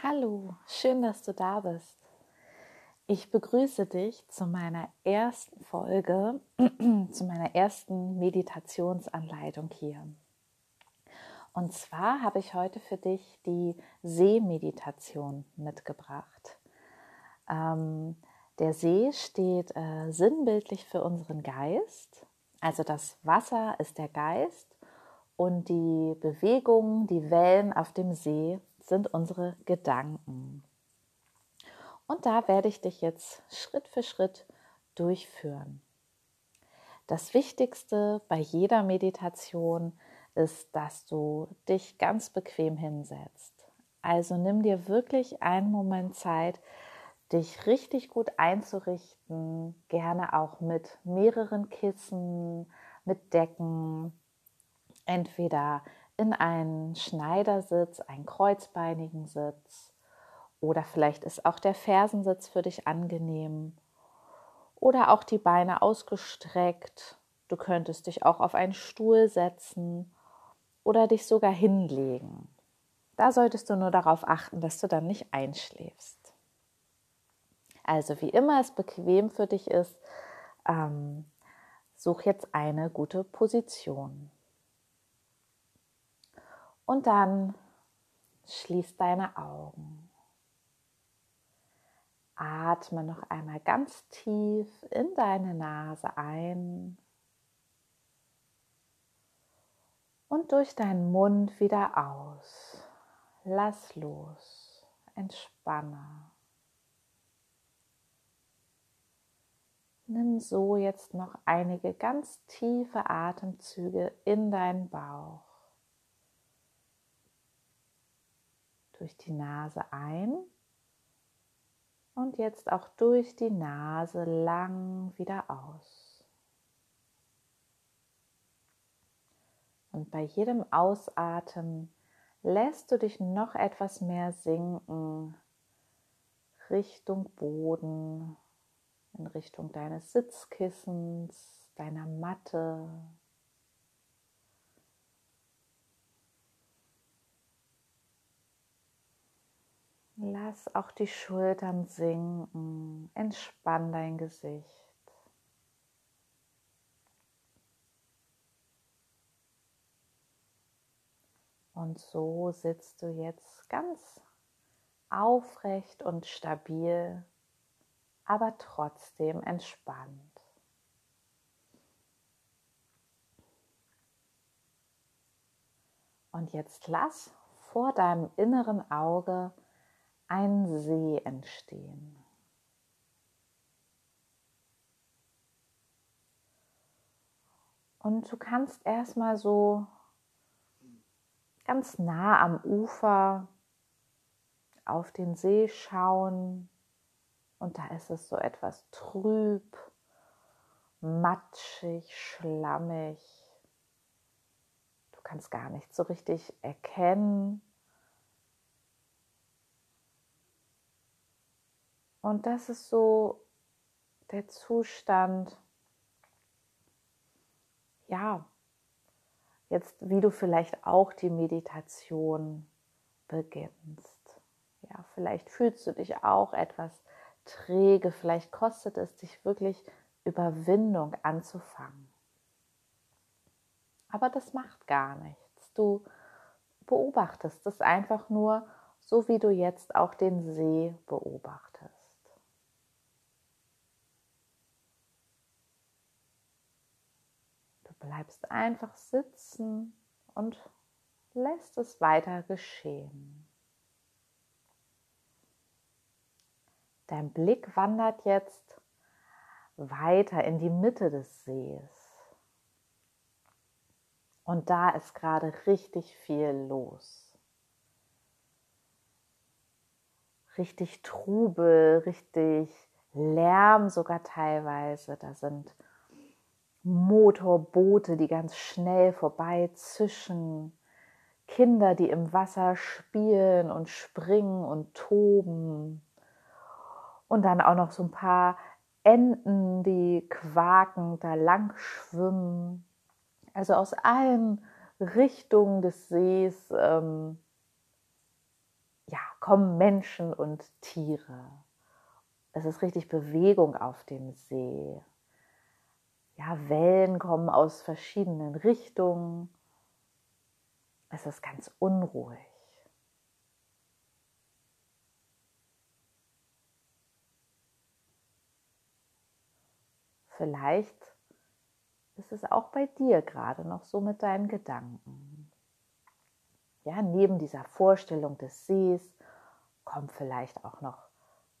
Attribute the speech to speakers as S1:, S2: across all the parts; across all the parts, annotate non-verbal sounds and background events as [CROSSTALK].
S1: Hallo, schön, dass du da bist. Ich begrüße dich zu meiner ersten Folge, [CLEARS THROAT] zu meiner ersten Meditationsanleitung hier. Und zwar habe ich heute für dich die Seemeditation mitgebracht. Ähm, der See steht äh, sinnbildlich für unseren Geist. Also das Wasser ist der Geist und die Bewegungen, die Wellen auf dem See sind unsere Gedanken. Und da werde ich dich jetzt Schritt für Schritt durchführen. Das Wichtigste bei jeder Meditation ist, dass du dich ganz bequem hinsetzt. Also nimm dir wirklich einen Moment Zeit, dich richtig gut einzurichten, gerne auch mit mehreren Kissen, mit Decken, entweder in einen Schneidersitz, einen kreuzbeinigen Sitz oder vielleicht ist auch der Fersensitz für dich angenehm oder auch die Beine ausgestreckt. Du könntest dich auch auf einen Stuhl setzen oder dich sogar hinlegen. Da solltest du nur darauf achten, dass du dann nicht einschläfst. Also wie immer es bequem für dich ist, ähm, such jetzt eine gute Position. Und dann schließ deine Augen. Atme noch einmal ganz tief in deine Nase ein und durch deinen Mund wieder aus. Lass los, entspanne. Nimm so jetzt noch einige ganz tiefe Atemzüge in deinen Bauch. Durch die Nase ein und jetzt auch durch die Nase lang wieder aus. Und bei jedem Ausatmen lässt du dich noch etwas mehr sinken Richtung Boden, in Richtung deines Sitzkissens, deiner Matte. Lass auch die Schultern sinken, entspann dein Gesicht. Und so sitzt du jetzt ganz aufrecht und stabil aber trotzdem entspannt. Und jetzt lass vor deinem inneren Auge einen See entstehen. Und du kannst erstmal so ganz nah am Ufer auf den See schauen und da ist es so etwas trüb, matschig, schlammig. Du kannst gar nicht so richtig erkennen. Und das ist so der Zustand, ja, jetzt wie du vielleicht auch die Meditation beginnst. Ja, vielleicht fühlst du dich auch etwas träge, vielleicht kostet es dich wirklich Überwindung anzufangen. Aber das macht gar nichts. Du beobachtest es einfach nur, so wie du jetzt auch den See beobachtest. Du bleibst einfach sitzen und lässt es weiter geschehen. Dein Blick wandert jetzt weiter in die Mitte des Sees. Und da ist gerade richtig viel los. Richtig Trubel, richtig Lärm sogar teilweise. Da sind Motorboote, die ganz schnell vorbei zischen. Kinder, die im Wasser spielen und springen und toben. Und dann auch noch so ein paar Enten, die quaken, da lang schwimmen. Also aus allen Richtungen des Sees ähm, ja, kommen Menschen und Tiere. Es ist richtig Bewegung auf dem See. Ja, Wellen kommen aus verschiedenen Richtungen. Es ist ganz unruhig. Vielleicht ist es auch bei dir gerade noch so mit deinen Gedanken. Ja, neben dieser Vorstellung des Sees kommen vielleicht auch noch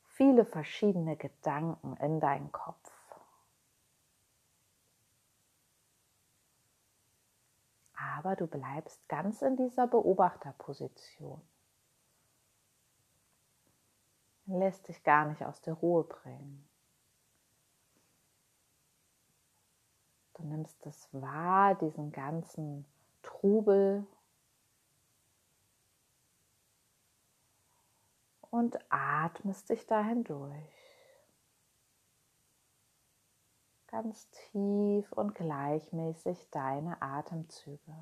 S1: viele verschiedene Gedanken in deinen Kopf. Aber du bleibst ganz in dieser Beobachterposition. Lässt dich gar nicht aus der Ruhe bringen. Du nimmst es wahr, diesen ganzen Trubel und atmest dich dahin durch. Ganz tief und gleichmäßig deine Atemzüge.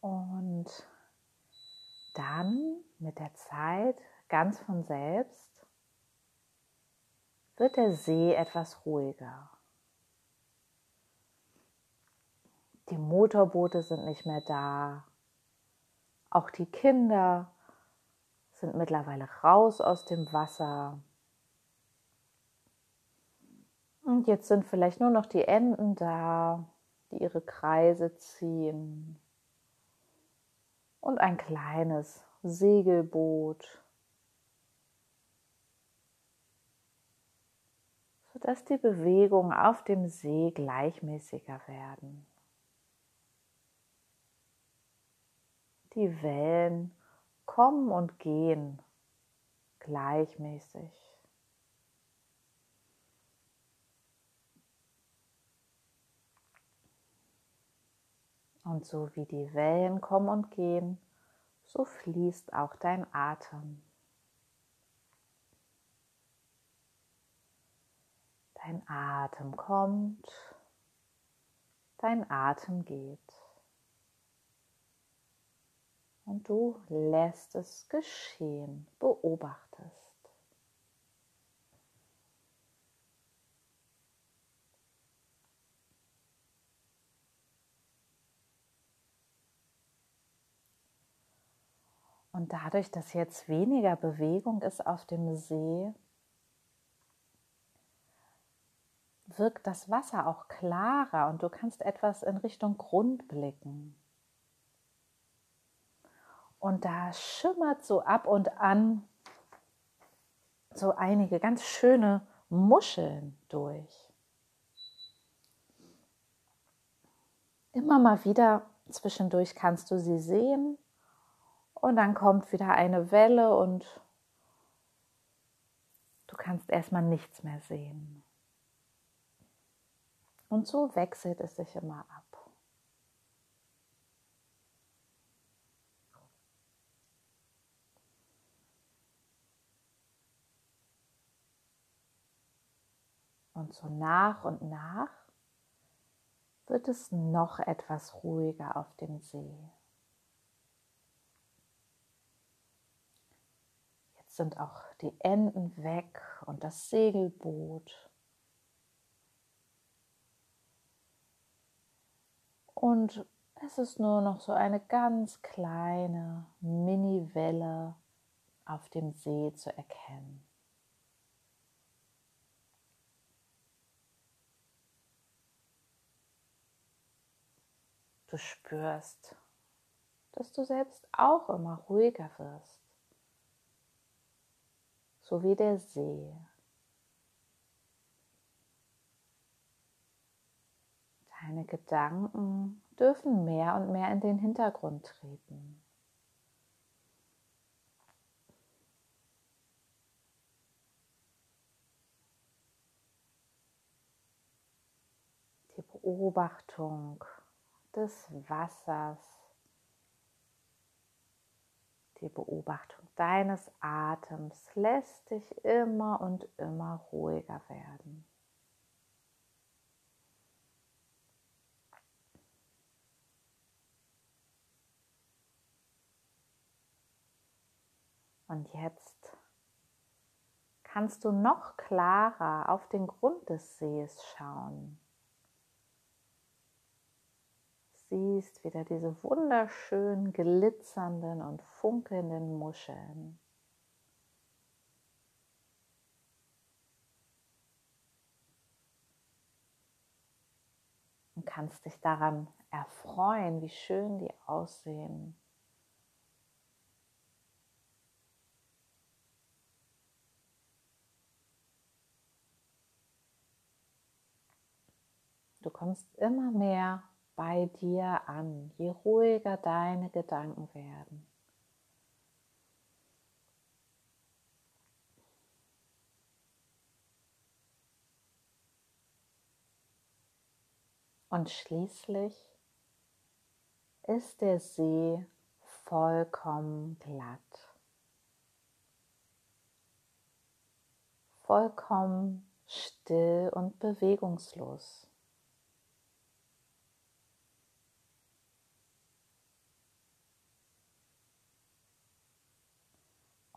S1: Und dann mit der Zeit ganz von selbst wird der See etwas ruhiger. Die Motorboote sind nicht mehr da. Auch die Kinder sind mittlerweile raus aus dem Wasser. Und jetzt sind vielleicht nur noch die Enten da, die ihre Kreise ziehen und ein kleines Segelboot, sodass die Bewegungen auf dem See gleichmäßiger werden. Die Wellen kommen und gehen gleichmäßig. Und so wie die Wellen kommen und gehen, so fließt auch dein Atem. Dein Atem kommt, dein Atem geht. Und du lässt es geschehen, beobachtest. Und dadurch, dass jetzt weniger Bewegung ist auf dem See, wirkt das Wasser auch klarer und du kannst etwas in Richtung Grund blicken. Und da schimmert so ab und an so einige ganz schöne Muscheln durch. Immer mal wieder zwischendurch kannst du sie sehen und dann kommt wieder eine Welle und du kannst erstmal nichts mehr sehen. Und so wechselt es sich immer ab. Und so nach und nach wird es noch etwas ruhiger auf dem See. sind auch die Enden weg und das Segelboot. Und es ist nur noch so eine ganz kleine Mini-Welle auf dem See zu erkennen. Du spürst, dass du selbst auch immer ruhiger wirst so wie der See. Deine Gedanken dürfen mehr und mehr in den Hintergrund treten. Die Beobachtung des Wassers Die Beobachtung deines Atems lässt dich immer und immer ruhiger werden. Und jetzt kannst du noch klarer auf den Grund des Sees schauen. Siehst wieder diese wunderschön glitzernden und funkelnden Muscheln. Und kannst dich daran erfreuen, wie schön die aussehen. Du kommst immer mehr bei dir an, je ruhiger deine Gedanken werden. Und schließlich ist der See vollkommen glatt, vollkommen still und bewegungslos.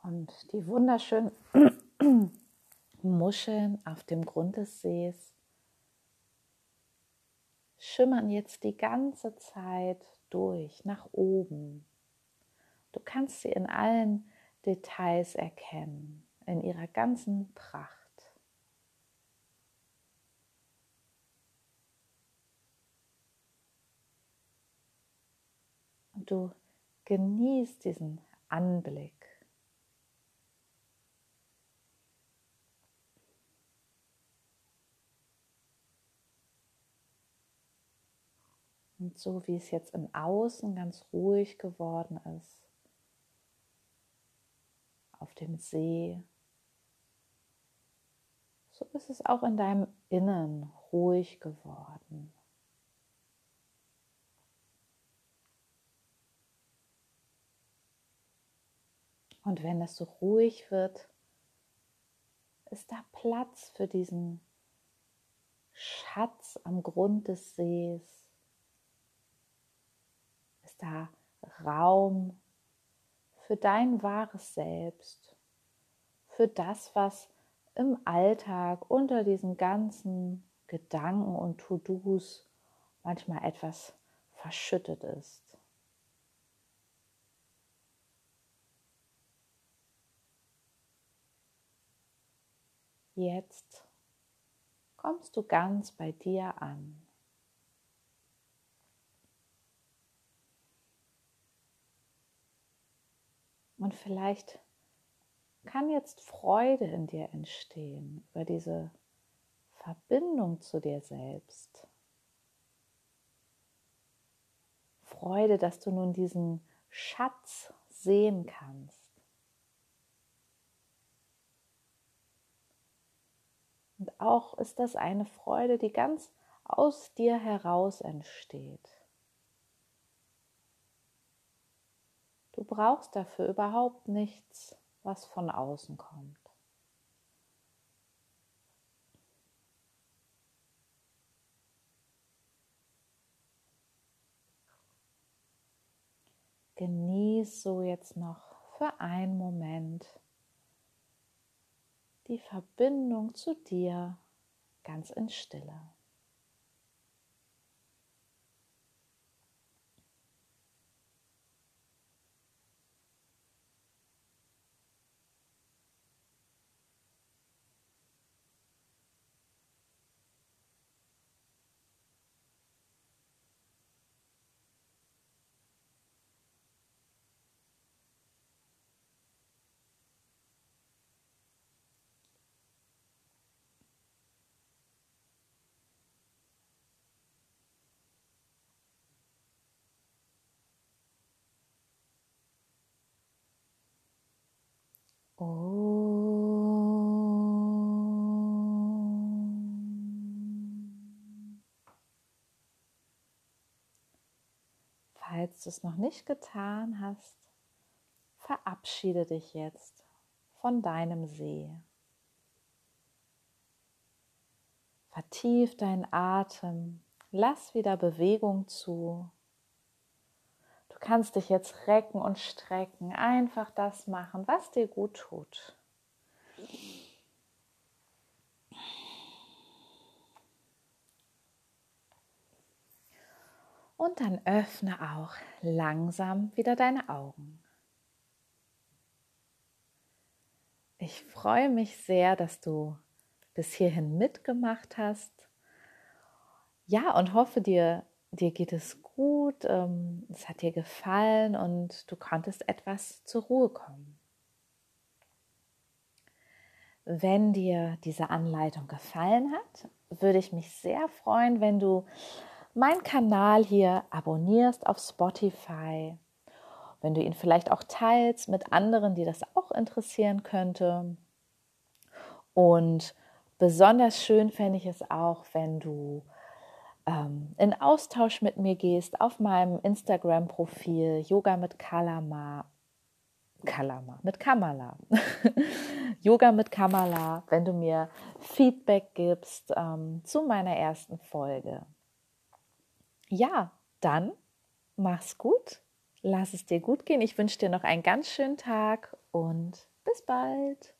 S1: Und die wunderschönen [CLEARS THROAT] Muscheln auf dem Grund des Sees schimmern jetzt die ganze Zeit durch, nach oben. Du kannst sie in allen Details erkennen, in ihrer ganzen Pracht. Und du genießt diesen Anblick. Und so wie es jetzt im Außen ganz ruhig geworden ist, auf dem See, so ist es auch in deinem Innen ruhig geworden. Und wenn es so ruhig wird, ist da Platz für diesen Schatz am Grund des Sees, da Raum für dein wahres Selbst, für das, was im Alltag unter diesen ganzen Gedanken und To-Dos manchmal etwas verschüttet ist. Jetzt kommst du ganz bei dir an. Und vielleicht kann jetzt Freude in dir entstehen über diese Verbindung zu dir selbst. Freude, dass du nun diesen Schatz sehen kannst. Und auch ist das eine Freude, die ganz aus dir heraus entsteht. Du brauchst dafür überhaupt nichts, was von außen kommt. Genieß so jetzt noch für einen Moment die Verbindung zu dir ganz in Stille. Falls du es noch nicht getan hast, verabschiede dich jetzt von deinem See. Vertief deinen Atem, lass wieder Bewegung zu. Kannst dich jetzt recken und strecken, einfach das machen, was dir gut tut. Und dann öffne auch langsam wieder deine Augen. Ich freue mich sehr, dass du bis hierhin mitgemacht hast. Ja, und hoffe dir, dir geht es gut, ähm, es hat dir gefallen und du konntest etwas zur Ruhe kommen. Wenn dir diese Anleitung gefallen hat, würde ich mich sehr freuen, wenn du meinen Kanal hier abonnierst auf Spotify, wenn du ihn vielleicht auch teilst mit anderen, die das auch interessieren könnte. Und besonders schön fände ich es auch, wenn du ähm, in Austausch mit mir gehst auf meinem Instagram-Profil Yoga mit Kalama. Kalama, mit Kamala. [LAUGHS] Yoga mit Kamala, wenn du mir Feedback gibst ähm, zu meiner ersten Folge ja, dann mach's gut, lass es dir gut gehen. Ich wünsche dir noch einen ganz schönen Tag und bis bald.